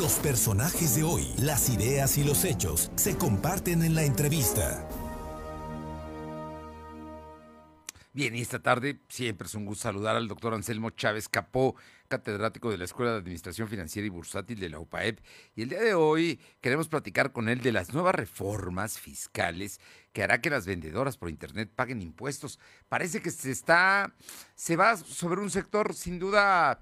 Los personajes de hoy, las ideas y los hechos se comparten en la entrevista. Bien, y esta tarde siempre es un gusto saludar al doctor Anselmo Chávez Capó, catedrático de la Escuela de Administración Financiera y Bursátil de la UPAEP. Y el día de hoy queremos platicar con él de las nuevas reformas fiscales que hará que las vendedoras por Internet paguen impuestos. Parece que se está, se va sobre un sector sin duda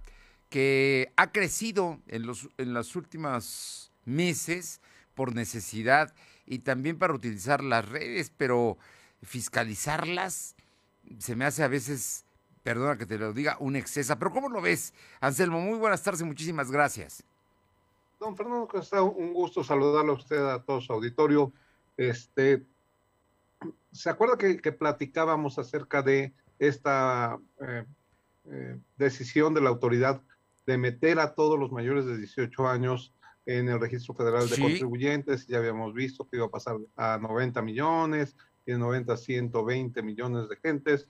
que ha crecido en los, en los últimos meses por necesidad y también para utilizar las redes, pero fiscalizarlas se me hace a veces, perdona que te lo diga, un exceso. Pero ¿cómo lo ves, Anselmo? Muy buenas tardes y muchísimas gracias. Don Fernando, está un gusto saludarlo a usted, a todo su auditorio. Este, ¿Se acuerda que, platicábamos acerca de esta eh, eh, decisión de la autoridad de meter a todos los mayores de 18 años en el registro federal de contribuyentes? Ya habíamos visto que iba a pasar a 90 millones, tiene 90, 120 millones de gentes.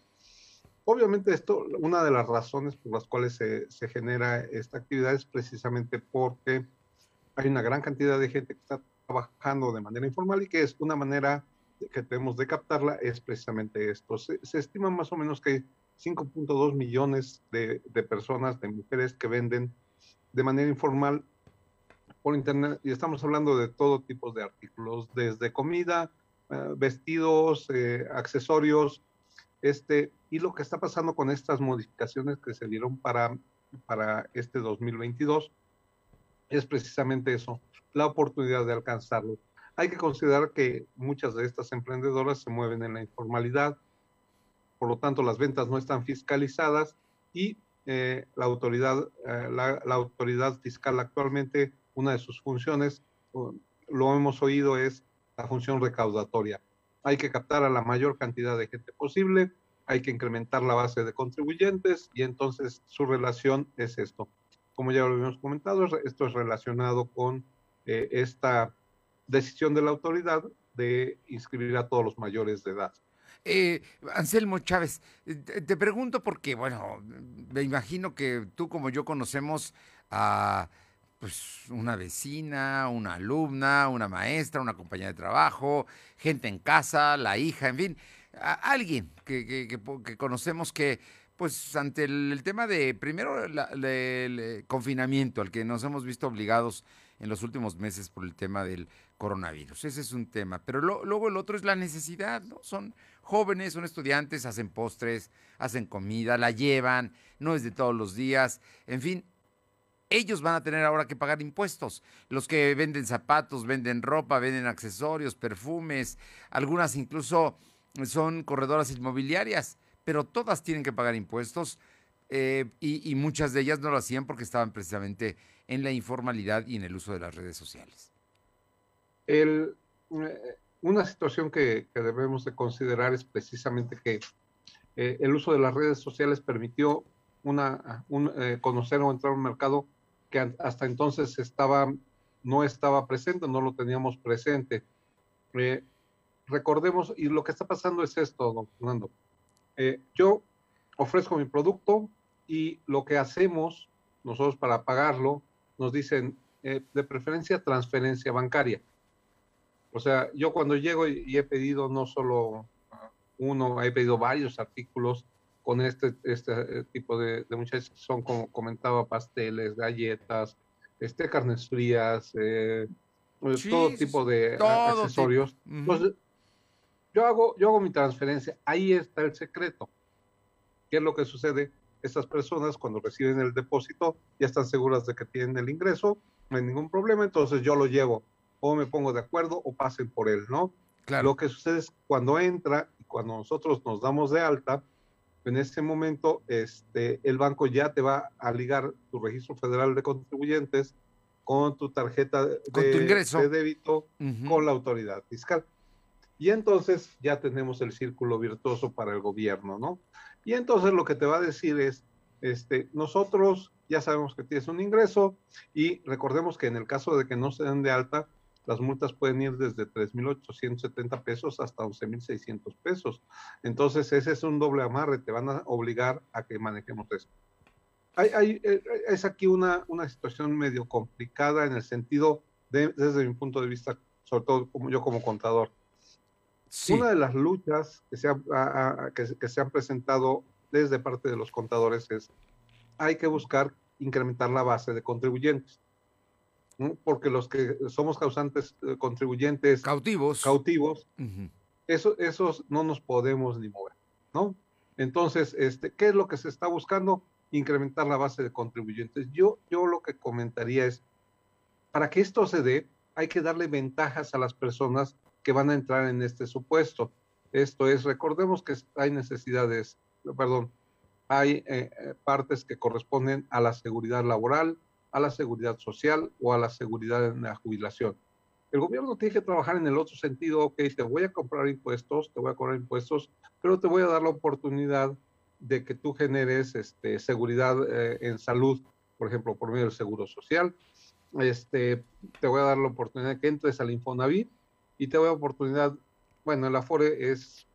Obviamente esto, una de las razones por las cuales se, se, genera esta actividad es precisamente porque hay una gran cantidad de gente que está trabajando de manera informal y que es una manera que tenemos de captarla es precisamente esto. Se, estima más o menos que hay 5.2 millones de, personas, de mujeres que venden de manera informal por internet y estamos hablando de todo tipo de artículos, desde comida, eh, vestidos, eh, accesorios, este, y lo que está pasando con estas modificaciones que se dieron para, para este 2022 es precisamente eso, la oportunidad de alcanzarlo. Hay que considerar que muchas de estas emprendedoras se mueven en la informalidad, por lo tanto las ventas no están fiscalizadas y eh, la, autoridad, la, la, autoridad fiscal actualmente, una de sus funciones, lo hemos oído, es la función recaudatoria. Hay que captar a la mayor cantidad de gente posible, hay que incrementar la base de contribuyentes y entonces su relación es esto. Como ya lo habíamos comentado, esto es relacionado con eh, esta decisión de la autoridad de inscribir a todos los mayores de edad. Eh, Anselmo Chávez, te, pregunto porque, bueno, me imagino que tú como yo conocemos a pues una vecina, una alumna, una maestra, una compañera de trabajo, gente en casa, la hija, en fin, alguien que, conocemos que, pues ante el, tema de, primero, el confinamiento al que nos hemos visto obligados en los últimos meses por el tema del coronavirus. Ese es un tema. Pero luego el otro es la necesidad, ¿no? Son jóvenes, son estudiantes, hacen postres, hacen comida, la llevan, no es de todos los días. En fin, ellos van a tener ahora que pagar impuestos. Los que venden zapatos, venden ropa, venden accesorios, perfumes, algunas incluso son corredoras inmobiliarias, pero todas tienen que pagar impuestos eh, y, muchas de ellas no lo hacían porque estaban precisamente en la informalidad y en el uso de las redes sociales. El, eh, una situación que, debemos de considerar es precisamente que eh, el uso de las redes sociales permitió una, conocer o entrar a un mercado que hasta entonces estaba, no estaba presente, no lo teníamos presente. Eh, recordemos, y lo que está pasando es esto, don Fernando. Eh, yo ofrezco mi producto y lo que hacemos nosotros para pagarlo, nos dicen eh, de preferencia transferencia bancaria. O sea, yo cuando llego y he pedido no solo uno, he pedido varios artículos, con este, este eh, tipo de, de muchachos que son, como comentaba, pasteles, galletas, este, carnes frías, eh, todo tipo de accesorios. Entonces, yo hago, yo hago mi transferencia, ahí está el secreto. ¿Qué es lo que sucede? Estas personas cuando reciben el depósito ya están seguras de que tienen el ingreso, no hay ningún problema, entonces yo lo llevo o me pongo de acuerdo o pasen por él, ¿no? Claro. Lo que sucede es cuando entra y cuando nosotros nos damos de alta, en ese momento este, el banco ya te va a ligar tu registro federal de contribuyentes con tu tarjeta de, de débito con la autoridad fiscal. Y entonces ya tenemos el círculo virtuoso para el gobierno, ¿no? Y entonces lo que te va a decir es, este, nosotros ya sabemos que tienes un ingreso y recordemos que en el caso de que no se den de alta, las multas pueden ir desde 3.870 pesos hasta 11.600 pesos. Entonces, ese es un doble amarre, te van a obligar a que manejemos eso. hay, eh, es aquí una, una situación medio complicada en el sentido de, desde mi punto de vista, sobre todo como yo como contador. Una de las luchas que se, que, se han presentado desde parte de los contadores es hay que buscar incrementar la base de contribuyentes. Porque los que somos causantes eh, contribuyentes cautivos, cautivos eso, esos no nos podemos ni mover, ¿no? Entonces, este, ¿qué es lo que se está buscando? Incrementar la base de contribuyentes. Yo, yo lo que comentaría es, para que esto se dé, hay que darle ventajas a las personas que van a entrar en este supuesto. Esto es, recordemos que hay necesidades, perdón, hay eh, eh, partes que corresponden a la seguridad laboral, a la seguridad social o a la seguridad en la jubilación. El gobierno tiene que trabajar en el otro sentido, ok, te voy a comprar impuestos, te voy a cobrar impuestos, pero te voy a dar la oportunidad de que tú generes este, seguridad eh, en salud, por ejemplo, por medio del seguro social. Este, te voy a dar la oportunidad de que entres al Infonavit y te voy a dar oportunidad, bueno, el Afore es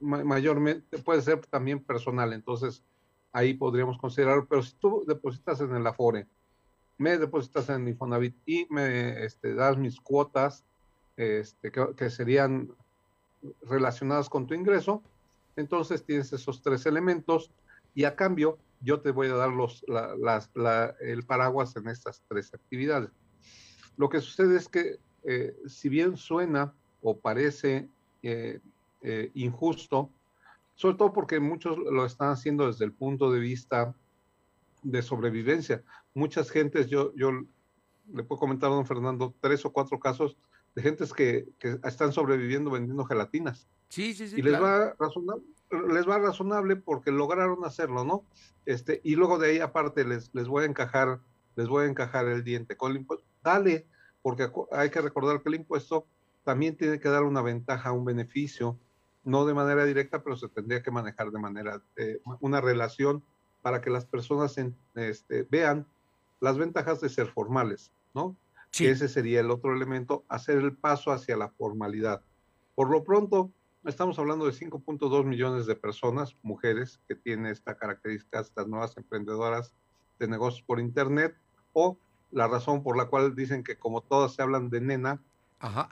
mayormente, puede ser también personal, entonces ahí podríamos considerarlo, pero si tú depositas en el Afore, me depositas en Infonavit y me este, das mis cuotas este, que, serían relacionadas con tu ingreso, entonces tienes esos tres elementos y a cambio yo te voy a dar los, el paraguas en estas tres actividades. Lo que sucede es que eh, si bien suena o parece eh, eh, injusto, sobre todo porque muchos lo están haciendo desde el punto de vista de sobrevivencia. Muchas gentes, yo, yo le puedo comentar a don Fernando tres o cuatro casos de gentes que, que están sobreviviendo vendiendo gelatinas. Sí, sí, sí. Y les va razonable, les va razonable porque lograron hacerlo, ¿no? Este, y luego de ahí aparte les, les voy a encajar, les voy a encajar el diente con el impuesto. Dale, porque hay que recordar que el impuesto también tiene que dar una ventaja, un beneficio, no de manera directa, pero se tendría que manejar de manera, eh, una relación para que las personas este, vean las ventajas de ser formales, ¿no? Sí. Ese sería el otro elemento, hacer el paso hacia la formalidad. Por lo pronto, estamos hablando de 5.2 millones de personas, mujeres, que tienen esta característica, estas nuevas emprendedoras de negocios por Internet, o la razón por la cual dicen que como todas se hablan de nena,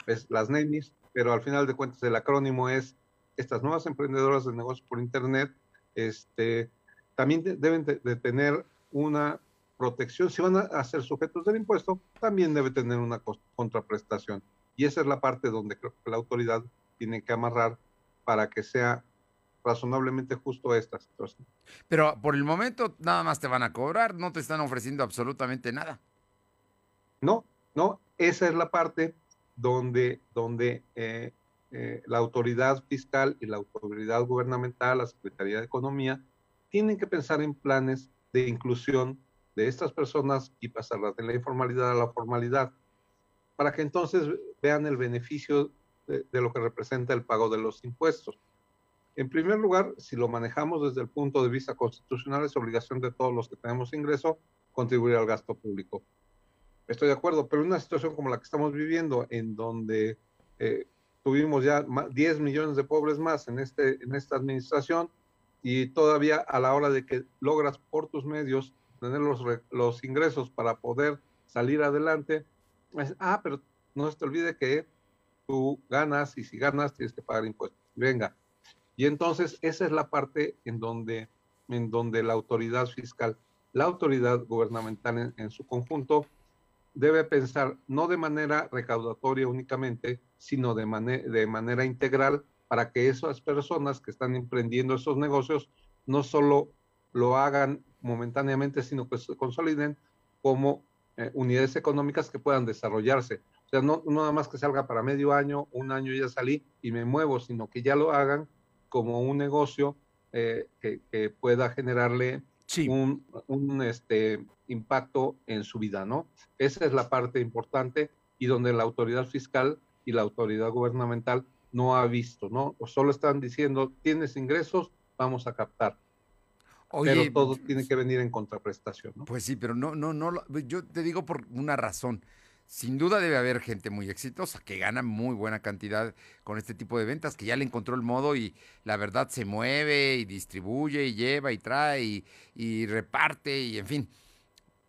es las nenis, pero al final de cuentas el acrónimo es estas nuevas emprendedoras de negocios por Internet, este, también deben de, tener una protección. Si van a, ser sujetos del impuesto, también debe tener una contraprestación. Y esa es la parte donde creo que la autoridad tiene que amarrar para que sea razonablemente justo esta situación. Pero por el momento nada más te van a cobrar, no te están ofreciendo absolutamente nada. No, no, esa es la parte donde, donde eh, eh, la autoridad fiscal y la autoridad gubernamental, la Secretaría de Economía, tienen que pensar en planes de inclusión de estas personas y pasarlas de la informalidad a la formalidad, para que entonces vean el beneficio de, lo que representa el pago de los impuestos. En primer lugar, si lo manejamos desde el punto de vista constitucional, es obligación de todos los que tenemos ingreso contribuir al gasto público. Estoy de acuerdo, pero en una situación como la que estamos viviendo, en donde eh, tuvimos ya 10 millones de pobres más en, este, en esta administración, y todavía a la hora de que logras por tus medios tener los, los ingresos para poder salir adelante, ah, pero no se te olvide que tú ganas y si ganas tienes que pagar impuestos. Venga. Y entonces esa es la parte en donde, en donde la autoridad fiscal, la autoridad gubernamental en, su conjunto, debe pensar no de manera recaudatoria únicamente, sino de, de manera integral para que esas personas que están emprendiendo esos negocios no solo lo hagan momentáneamente, sino que se consoliden como eh, unidades económicas que puedan desarrollarse. O sea, no, nada más que salga para medio año, un año ya salí y me muevo, sino que ya lo hagan como un negocio eh, que, pueda generarle un, un este, impacto en su vida, ¿no? Esa es la parte importante y donde la autoridad fiscal y la autoridad gubernamental no ha visto, ¿no? O solo están diciendo, tienes ingresos, vamos a captar. pero todo tiene que venir en contraprestación, ¿no? Pues sí, pero no, no, no, yo te digo por una razón. Sin duda debe haber gente muy exitosa que gana muy buena cantidad con este tipo de ventas, que ya le encontró el modo y la verdad se mueve y distribuye y lleva y trae y, reparte y en fin.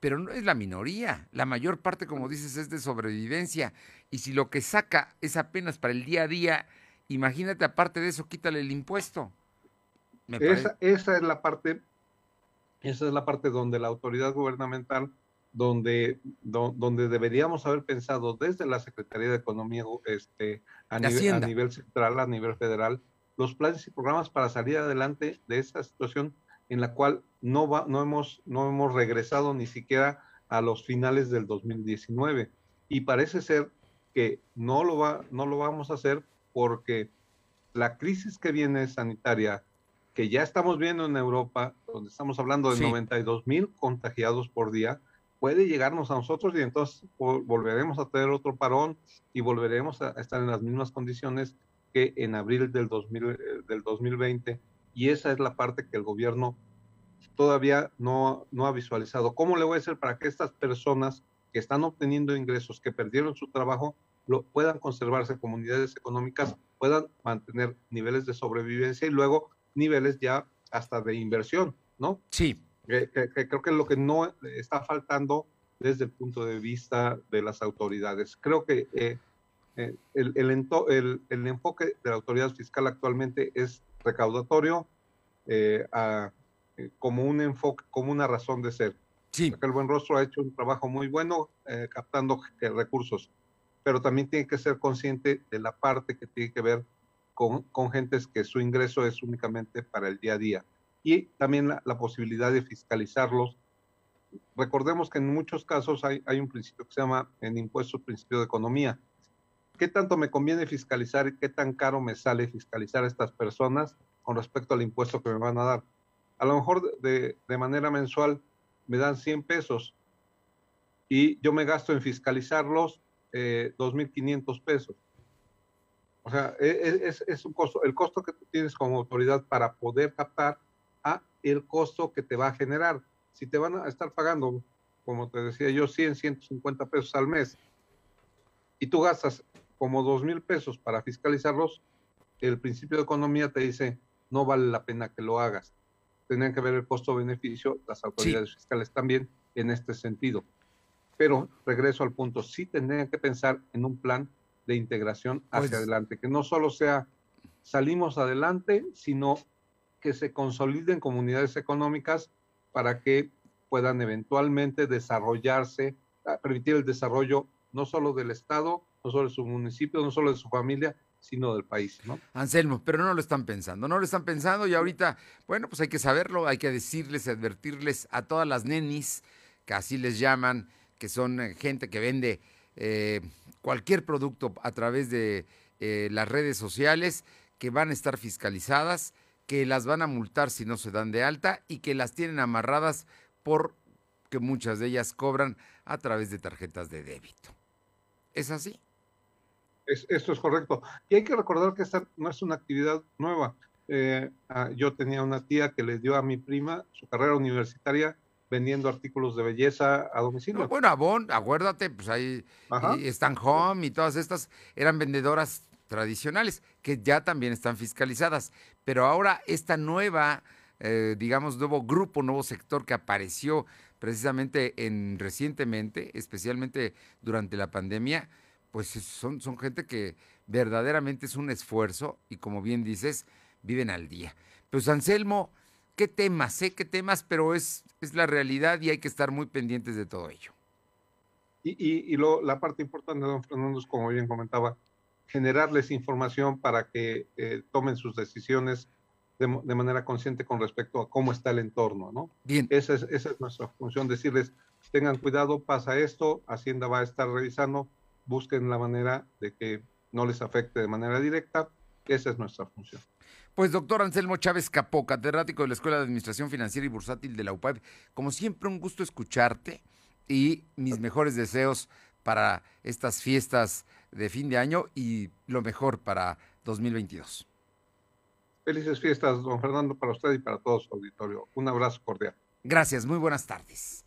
Pero no es la minoría. La mayor parte, como dices, es de sobrevivencia. Y si lo que saca es apenas para el día a día, imagínate, aparte de eso, quítale el impuesto. esa, esa es la parte, esa es la parte donde la autoridad gubernamental donde, donde deberíamos haber pensado desde la Secretaría de Economía este, a, nivel, a nivel central, a nivel federal, los planes y programas para salir adelante de esta situación en la cual no, va, no, hemos, no hemos regresado ni siquiera a los finales del 2019. Y parece ser que no lo, va, no lo vamos a hacer porque la crisis que viene sanitaria, que ya estamos viendo en Europa, donde estamos hablando de 92 mil contagiados por día, puede llegarnos a nosotros y entonces volveremos a tener otro parón y volveremos a estar en las mismas condiciones que en abril del, 2000, eh, 2020. Y esa es la parte que el gobierno todavía no, no ha visualizado. ¿Cómo le voy a hacer para que estas personas que están obteniendo ingresos, que perdieron su trabajo, lo, puedan conservarse comunidades económicas, puedan mantener niveles de sobrevivencia y luego niveles ya hasta de inversión, ¿no? Sí, creo que es lo que no está faltando desde el punto de vista de las autoridades. Creo que eh, eh, el, el, el, enfoque de la autoridad fiscal actualmente es recaudatorio eh, como un enfoque, como una razón de ser. Sí. el buen rostro ha hecho un trabajo muy bueno captando recursos, pero también tiene que ser consciente de la parte que tiene que ver con, con gentes que su ingreso es únicamente para el día a día y también la, posibilidad de fiscalizarlos. Recordemos que en muchos casos hay, hay, un principio que se llama en impuestos principio de economía. ¿Qué tanto me conviene fiscalizar y qué tan caro me sale fiscalizar a estas personas con respecto al impuesto que me van a dar? A lo mejor de, de manera mensual me dan 100 pesos y yo me gasto en fiscalizarlos eh, 2.500 pesos. O sea, e, e, es, es, un costo, el costo que tú tienes como autoridad para poder captar el costo que te va a generar. Si te van a estar pagando, como te decía yo, 100, 150 pesos al mes y tú gastas como 2 mil pesos para fiscalizarlos, el principio de economía te dice, no vale la pena que lo hagas. Tendrían que ver el costo-beneficio, las autoridades fiscales también en este sentido. Pero regreso al punto, sí tendrían que pensar en un plan de integración hacia pues adelante, que no solo sea salimos adelante, sino que se consoliden comunidades económicas para que puedan eventualmente desarrollarse, ah, permitir el desarrollo no solo del Estado, no solo de su municipio, no solo de su familia, sino del país. Anselmo, pero no lo están pensando, no lo están pensando y ahorita, bueno, pues hay que saberlo, hay que decirles, advertirles a todas las nenis, que así les llaman, que son eh, gente que vende eh, cualquier producto a través de eh, las redes sociales, que van a estar fiscalizadas que las van a multar si no se dan de alta y que las tienen amarradas porque muchas de ellas cobran a través de tarjetas de débito. ¿Es así? esto es correcto. Y hay que recordar que esta no es una actividad nueva. Eh, ah, yo tenía una tía que le dio a mi prima su carrera universitaria vendiendo artículos de belleza a domicilio. bueno, Avon, acuérdate, pues ahí están Home y todas estas eran vendedoras tradicionales, que ya también están fiscalizadas. Pero ahora esta nueva, eh, digamos, nuevo grupo, nuevo sector que apareció precisamente en recientemente, especialmente durante la pandemia, pues son, son gente que verdaderamente es un esfuerzo y como bien dices, viven al día. Pues Anselmo, qué temas, sé qué temas, pero es, es la realidad y hay que estar muy pendientes de todo ello. Y, y, y lo, la parte importante, don Fernando, como bien comentaba, generarles información para que eh, tomen sus decisiones de, manera consciente con respecto a cómo está el entorno, ¿no? Bien. Esa es, esa es nuestra función, decirles, tengan cuidado, pasa esto, Hacienda va a estar revisando, busquen la manera de que no les afecte de manera directa, esa es nuestra función. Pues doctor Anselmo Chávez Capó, catedrático de la Escuela de Administración Financiera y Bursátil de la UPAD, como siempre un gusto escucharte y mis mejores deseos para estas fiestas de fin de año y lo mejor para 2022. Felices fiestas, don Fernando, para usted y para todo su auditorio. Un abrazo cordial. Gracias, muy buenas tardes.